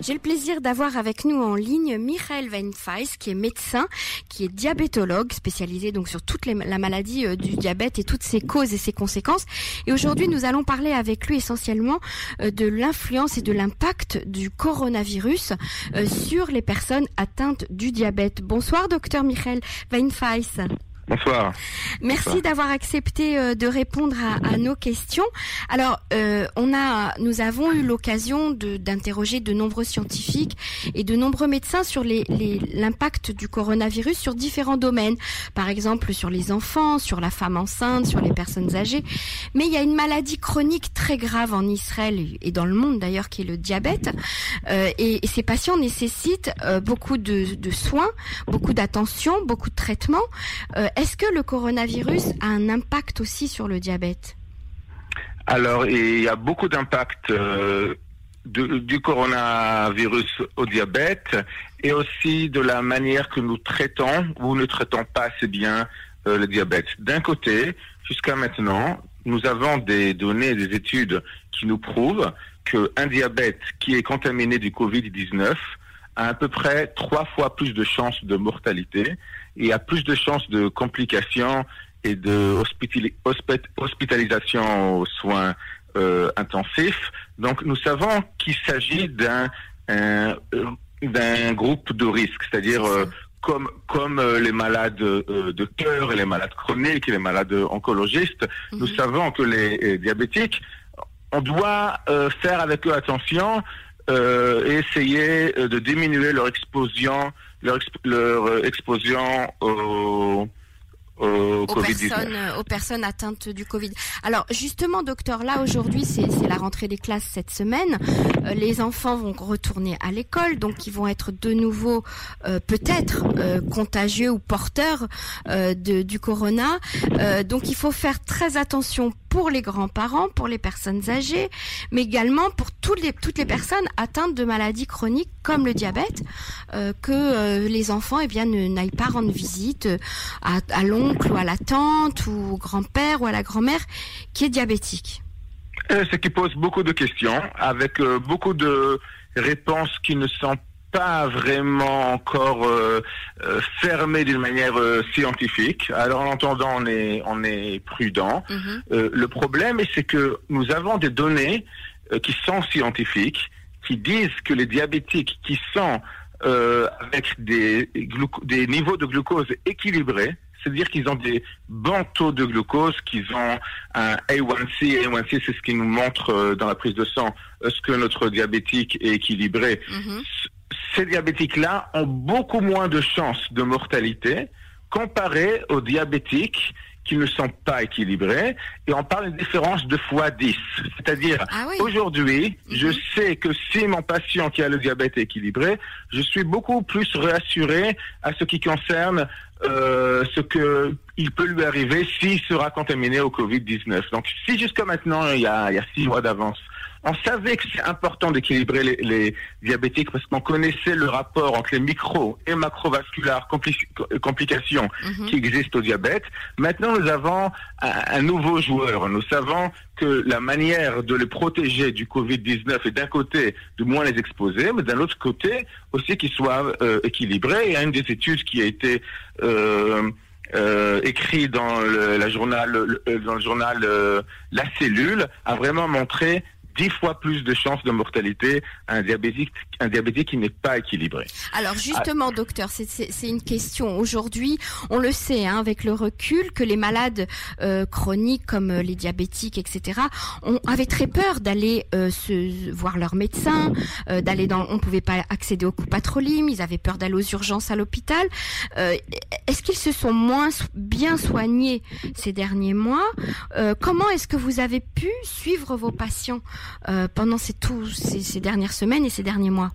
J'ai le plaisir d'avoir avec nous en ligne Michael Weinfeis, qui est médecin, qui est diabétologue, spécialisé donc sur toute la maladie euh, du diabète et toutes ses causes et ses conséquences. Et aujourd'hui, nous allons parler avec lui essentiellement euh, de l'influence et de l'impact du coronavirus euh, sur les personnes atteintes du diabète. Bonsoir, docteur Michael Weinfeis. Bonsoir. Merci d'avoir accepté euh, de répondre à, nos questions. Alors, euh, on a, nous avons eu l'occasion d'interroger de, nombreux scientifiques et de nombreux médecins sur l'impact les, du coronavirus sur différents domaines. Par exemple, sur les enfants, sur la femme enceinte, sur les personnes âgées. Mais il y a une maladie chronique très grave en Israël et dans le monde d'ailleurs, qui est le diabète. Euh, et, ces patients nécessitent beaucoup de, de, soins, beaucoup d'attention, beaucoup de traitements. Est-ce que le coronavirus a un impact aussi sur le diabète? Alors, il y a beaucoup d'impact euh, du coronavirus au diabète et aussi de la manière que nous traitons ou ne traitons pas assez bien euh, le diabète. D'un côté, jusqu'à maintenant, nous avons des données, des études qui nous prouvent qu'un diabète qui est contaminé du Covid-19 a à peu près trois fois plus de chances de mortalité et a plus de chances de complications et de hospitalisation aux soins euh, intensifs. Donc nous savons qu'il s'agit d'un d'un groupe de risque, c'est-à-dire euh, comme comme euh, les malades de cœur et les malades chroniques et les malades oncologistes, nous mhm. savons que les diabétiques, on doit faire avec eux attention euh, et essayer euh, de diminuer leur exposition, leur, leur euh, exposition au, aux, personnes, aux personnes atteintes du Covid. Alors justement, docteur, là aujourd'hui, c'est la rentrée des classes cette semaine. Euh, les enfants vont retourner à l'école, donc ils vont être de nouveau euh, peut-être euh, contagieux ou porteurs de, du corona. donc il faut faire très attention pour les grands-parents, pour les personnes âgées, mais également pour toutes les, personnes atteintes de maladies chroniques comme le diabète, que les enfants eh bien n'aillent pas rendre visite à, à ou à la tante ou au grand-père ou à la grand-mère qui est diabétique. Euh, Ce qui pose beaucoup de questions avec euh, beaucoup de réponses qui ne sont pas vraiment encore euh, fermées d'une manière scientifique. Alors en entendant, on est, on est prudent. Mhm. le problème, c'est que nous avons des données qui sont scientifiques, qui disent que les diabétiques qui sont avec des, des niveaux de glucose équilibrés, c'est-à-dire qu'ils ont des bons taux de glucose, qu'ils ont un A1C. A1C, c'est ce qui nous montre euh, dans la prise de sang est-ce que notre diabétique est équilibré. Mm-hmm. Ces diabétiques-là ont beaucoup moins de chances de mortalité comparé aux diabétiques qui ne sont pas équilibrés. Et on parle de différence de fois 10. C'est-à-dire, ah aujourd'hui, mhm. je sais que si mon patient qui a le diabète est équilibré, je suis beaucoup plus rassuré à ce qui concerne euh, ce que il peut lui arriver s'il sera contaminé au Covid-19. Donc, si jusqu'à maintenant, il y a, il y a six mois d'avance, on savait que c'est important d'équilibrer les, diabétiques parce qu'on connaissait le rapport entre les micro et macrovasculaires complications mhm. qui existent au diabète. Maintenant, nous avons un, nouveau joueur. Nous savons que la manière de les protéger du Covid-19 est d'un côté de moins les exposer, mais d'un autre côté aussi qu'ils soient euh, équilibrés. Il y a une des études qui a été euh, euh, écrit dans le, la journal, dans le journal La Cellule, a vraiment montré dix fois plus de chances de mortalité à un diabétique, un diabétique qui n'est pas équilibré. Alors justement, docteur, c'est une question. Aujourd'hui, on le sait hein, avec le recul que les malades euh, chroniques comme euh, les diabétiques, etc., on avait très peur d'aller euh, se voir leur médecin, d'aller dans, on pouvait pas accéder au coupatrolim, ils avaient peur d'aller aux urgences à l'hôpital. est-ce qu'ils se sont moins bien soignés ces derniers mois? Comment est-ce que vous avez pu suivre vos patients? Euh, pendant ces, dernières semaines et ces derniers mois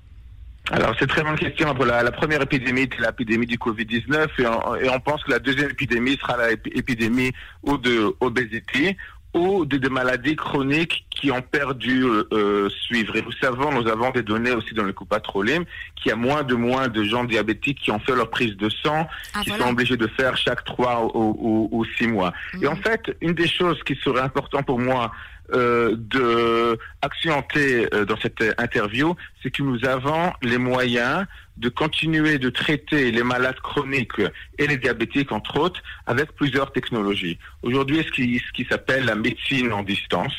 alors, c'est très bonne question. La, la première épidémie était l'épidémie du Covid-19 et, on pense que la deuxième épidémie sera l'épidémie ou de obésité ou de, maladies chroniques qui ont perdu euh, euh, suivre. Et vous savez, nous avons des données aussi dans le coupatrolim qu'il y a moins de moins de gens diabétiques qui ont fait leur prise de sang, ah, qui sont obligés de faire chaque trois ou, ou, six mois. Et en mhm. fait, une des choses qui serait importante pour moi euh, de accentuer euh, dans cette interview, c'est que nous avons les moyens de continuer de traiter les malades chroniques et les diabétiques, entre autres, avec plusieurs technologies. Aujourd'hui, ce qui, ce qui s'appelle la médecine en distance.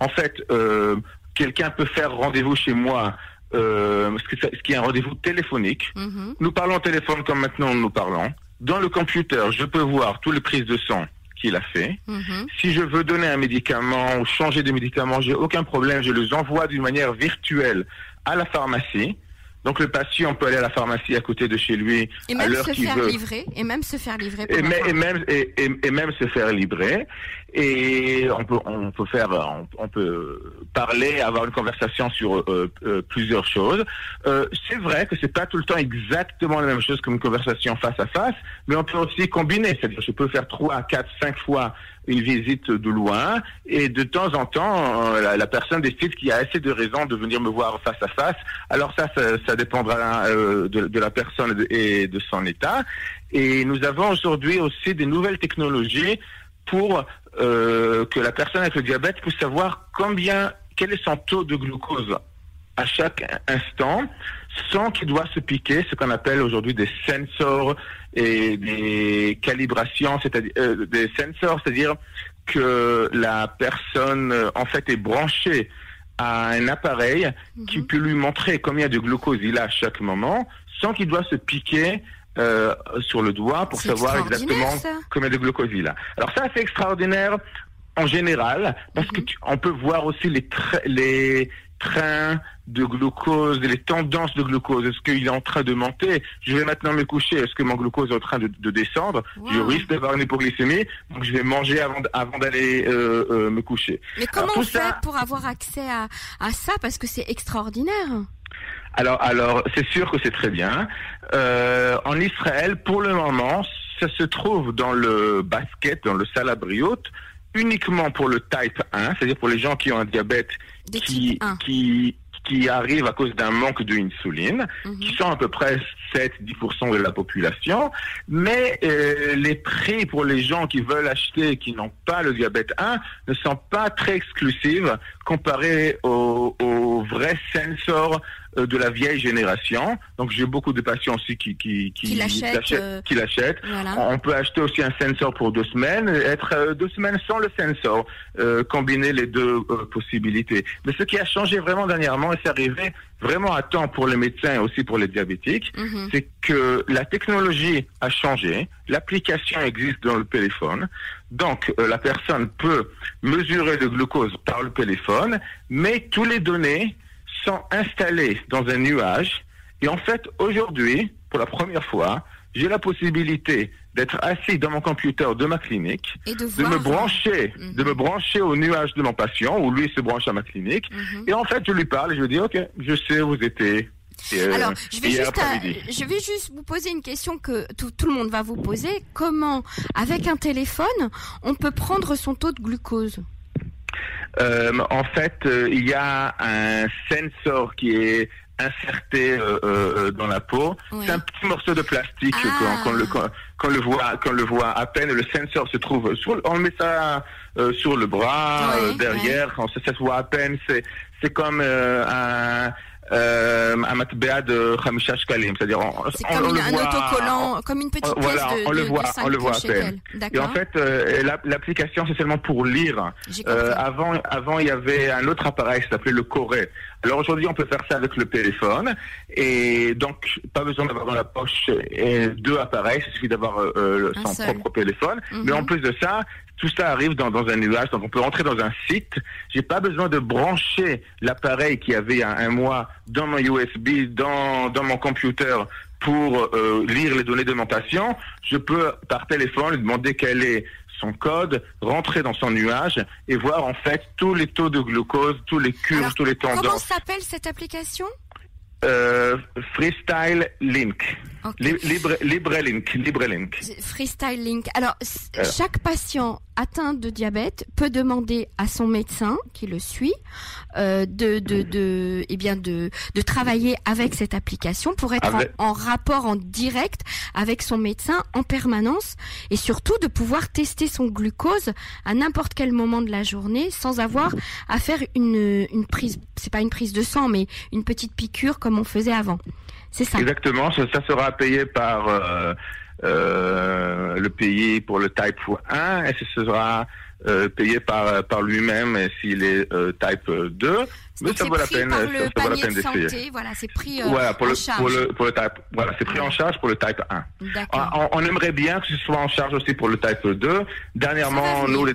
En fait, euh, quelqu'un peut faire rendez-vous chez moi euh, ce, qui est un rendez-vous téléphonique. Mm-hmm. Nous parlons au téléphone comme maintenant nous parlons. Dans le computer, je peux voir toutes les prises de sang qu'il a fait. Mm-hmm. Si je veux donner un médicament ou changer de médicament, j'ai aucun problème. Je les envoie d'une manière virtuelle à la pharmacie. Donc le patient peut aller à la pharmacie à côté de chez lui et à l'heure qu'il veut. Livrer, et même se faire livrer. Et, et, même et, et, même se faire livrer. Et on peut on peut faire on, peut parler, avoir une conversation sur euh, euh, plusieurs choses. Euh, c'est vrai que c'est pas tout le temps exactement la même chose qu'une conversation face à face, mais on peut aussi combiner. C'est-à-dire je peux faire trois, quatre, cinq fois une visite de loin et de temps en temps euh, la, personne décide qu'il y a assez de raisons de venir me voir face à face. Alors ça, ça, dépendra euh, de, la personne et de son état. Et nous avons aujourd'hui aussi des nouvelles technologies pour euh, que la personne avec le diabète puisse savoir combien, quel est son taux de glucose à chaque instant sans qu'il doit se piquer ce qu'on appelle aujourd'hui des sensors et des calibrations, c'est-à-dire euh, des sensors, c'est-à-dire que la personne euh, en fait est branchée à un appareil qui mhm. peut lui montrer combien de glucose il a à chaque moment, sans qu'il doit se piquer euh, sur le doigt pour savoir exactement combien de glucose il a. Alors ça, c'est extraordinaire en général, parce qu'on que mhm. on peut voir aussi les, les trains de glucose, les tendances de glucose. Est-ce qu'il est en train de monter Je vais maintenant me coucher. Est-ce que mon glucose est en train de, descendre Je risque d'avoir une hypoglycémie, donc je vais manger avant, avant d'aller euh, euh, me coucher. Mais comment on fait pour avoir accès à, à ça Parce que c'est extraordinaire. Alors, alors, c'est sûr que c'est très bien. Euh, en Israël, pour le moment, ça se trouve dans le basket, dans le salabriote, uniquement pour le type 1, c'est-à-dire pour les gens qui ont un diabète qui, qui, qui arrive à cause d'un manque d'insuline, mhm. qui sont à peu près 7-10% de la population. Mais euh, les prix pour les gens qui veulent acheter et qui n'ont pas le diabète 1 ne sont pas très exclusifs comparés aux, aux vrais sensors de la vieille génération. Donc j'ai beaucoup de patients aussi qui qui qui, l'achètent. Euh, qui l'achètent. On peut acheter aussi un sensor pour deux semaines, être euh, deux semaines sans le sensor, combiner les deux possibilités. Mais ce qui a changé vraiment dernièrement, et c'est arrivé vraiment à temps pour les médecins et aussi pour les diabétiques, mhm. c'est que la technologie a changé, l'application existe dans le téléphone, donc la personne peut mesurer le glucose par le téléphone, mais tous les données sont installés dans un nuage. Et en fait, aujourd'hui, pour la première fois, j'ai la possibilité d'être assis dans mon computer de ma clinique, de, me brancher, mhm. de me brancher au nuage de mon patient, où lui se branche à ma clinique. Mhm. Et en fait, je lui parle et je lui dis, OK, je sais où vous étiez. Euh, Alors, je vais, juste, euh, je vais juste vous poser une question que tout, tout, le monde va vous poser. Comment, avec un téléphone, on peut prendre son taux de glucose? Euh, en fait, euh, il y a un sensor qui est inserté euh, dans la peau. C'est un petit morceau de plastique ah. qu'on le, le voit qu'on le voit à peine. Le sensor se trouve sur. On met ça sur le bras derrière. Quand ça, ça, se voit à peine. C'est c'est comme un euh, un matbea de Khamisha Shkalim, c'est-à-dire c'est comme un autocollant, comme une petite pièce de, on le voit, on le voit à. Et en fait, euh, l'application c'est seulement pour lire. Euh, avant, avant il y avait un autre appareil qui s'appelait le Corée. Alors aujourd'hui, on peut faire ça avec le téléphone et donc pas besoin d'avoir dans la poche deux appareils, il suffit d'avoir euh, son propre téléphone. Mais en mhm. plus de ça, tout ça arrive dans, dans, un nuage, donc on peut rentrer dans un site. J'ai pas besoin de brancher l'appareil qui avait un, un, mois dans mon USB, dans, dans mon computer pour euh, lire les données de mon patient. Je peux par téléphone lui demander quel est son code, rentrer dans son nuage et voir en fait tous les taux de glucose, tous les cures, tous les tendances. Comment s'appelle cette application? Euh, Freestyle Link. Libre, Libre Link. Libre Link. Freestyle Link. Alors, chaque patient atteint de diabète peut demander à son médecin qui le suit euh, de, de, de, eh bien de, de travailler avec cette application pour être en, rapport en direct avec son médecin en permanence et surtout de pouvoir tester son glucose à n'importe quel moment de la journée sans avoir à faire une, une prise, c'est pas une prise de sang, mais une petite piqûre comme on faisait avant. C'est ça. Exactement, ça, sera payé par euh, le pays pour le type 1 et ce sera euh, payé par par lui-même s'il est euh, type 2 mais ça vaut la peine ça, vaut la peine d'essayer. voilà c'est pris euh, voilà, pour en le, charge. pour le pour le type voilà c'est pris en charge pour le type 1 on, on, aimerait bien que ce soit en charge aussi pour le type 2 dernièrement nous les,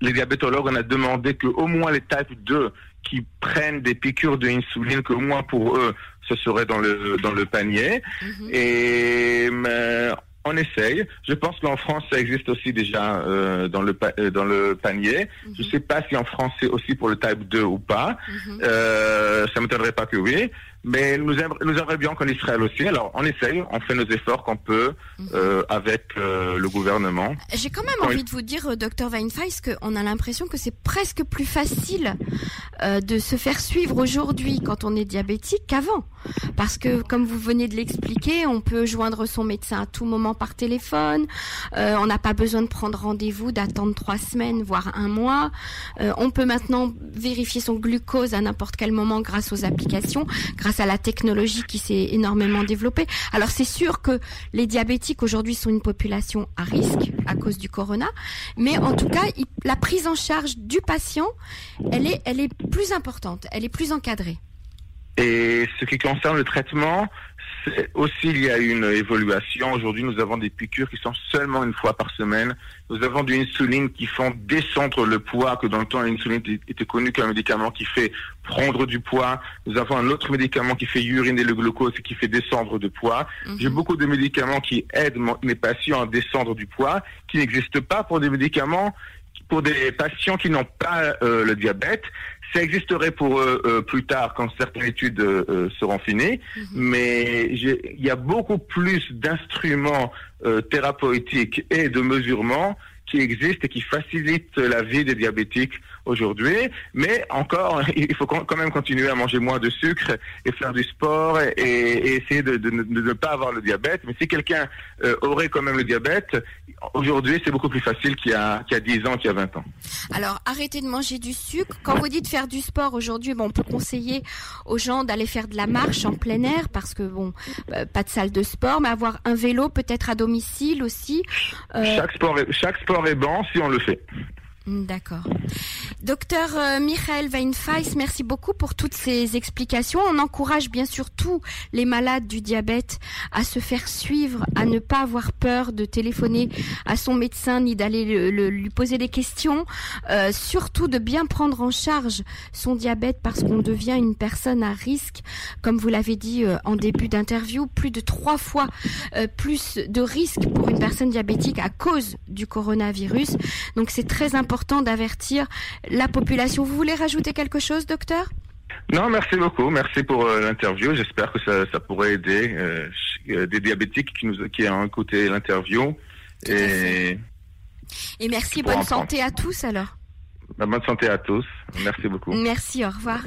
les, diabétologues on a demandé que au moins les type 2 qui prennent des piqûres d'insuline que au moins pour eux ce serait dans le dans le panier. Mm-hmm. et mais, on essaye. Je pense qu'en France, ça existe aussi déjà euh, dans le euh, dans le panier. Je ne mhm. sais pas si en France c'est aussi pour le type 2 ou pas. Mhm. euh, ça m'étonnerait pas que oui. Mais nous, aimerions, nous bien qu'en Israël aussi. Alors, on essaye, on fait nos efforts qu'on peut mhm. euh, avec euh, le gouvernement. J'ai quand même envie de vous dire, euh, docteur Weinfeis, qu'on a l'impression que c'est presque plus facile euh, de se faire suivre aujourd'hui quand on est diabétique qu'avant. Parce que, comme vous venez de l'expliquer, on peut joindre son médecin à tout moment par téléphone. On n'a pas besoin de prendre rendez-vous, d'attendre trois semaines, voire un mois. on peut maintenant vérifier son glucose à n'importe quel moment grâce aux applications, grâce à la technologie qui s'est énormément développée. Alors c'est sûr que les diabétiques aujourd'hui sont une population à risque à cause du corona, mais en tout cas, la prise en charge du patient, elle est, plus importante, elle est plus encadrée. Et ce qui concerne le traitement, aussi il y a une évolution. Aujourd'hui, nous avons des piqûres qui sont seulement une fois par semaine. Nous avons de l'insuline qui font descendre le poids, que dans le temps l'insuline était connue comme un médicament qui fait prendre du poids. Nous avons un autre médicament qui fait uriner le glucose et qui fait descendre du poids. Mhm. J'ai beaucoup de médicaments qui aident mes patients à descendre du poids, qui n'existent pas pour des médicaments pour des patients qui n'ont pas euh, le diabète. Ça existerait pour eux euh, plus tard quand certaines études euh, seront finies, mhm. mais il y a beaucoup plus d'instruments thérapeutiques et de mesurement qui existent et qui facilitent la vie des diabétiques aujourd'hui. Mais encore, il faut quand même continuer à manger moins de sucre et faire du sport et, essayer de, ne pas avoir le diabète. Mais si quelqu'un euh, aurait quand même le diabète, aujourd'hui, c'est beaucoup plus facile qu'il y, a, qu'il y a 10 ans, qu'il y a 20 ans. Alors, arrêtez de manger du sucre. Quand vous dites faire du sport aujourd'hui, bon, on peut conseiller aux gens d'aller faire de la marche en plein air parce que, bon, euh, pas de salle de sport, mais avoir un vélo peut-être à domicile aussi. Euh, chaque, sport est, chaque sport est bon si on le fait. D'accord. Docteur euh, Michael Weinfeis, merci beaucoup pour toutes ces explications. On encourage bien sûr tous les malades du diabète à se faire suivre, à ne pas avoir peur de téléphoner à son médecin ni d'aller lui poser des questions. Euh, surtout de bien prendre en charge son diabète parce qu'on devient une personne à risque, comme vous l'avez dit euh, en début d'interview, plus de trois fois plus de risque pour une personne diabétique à cause du coronavirus. Donc c'est très important d'avertir la population. Vous voulez rajouter quelque chose, docteur? Non, merci beaucoup. Merci pour euh, l'interview. J'espère que ça, pourrait aider euh, euh, des diabétiques qui, nous, qui ont écouté l'interview. Et, et merci. Bonne santé à tous alors. Bonne santé à tous. Merci beaucoup. Merci. Au revoir.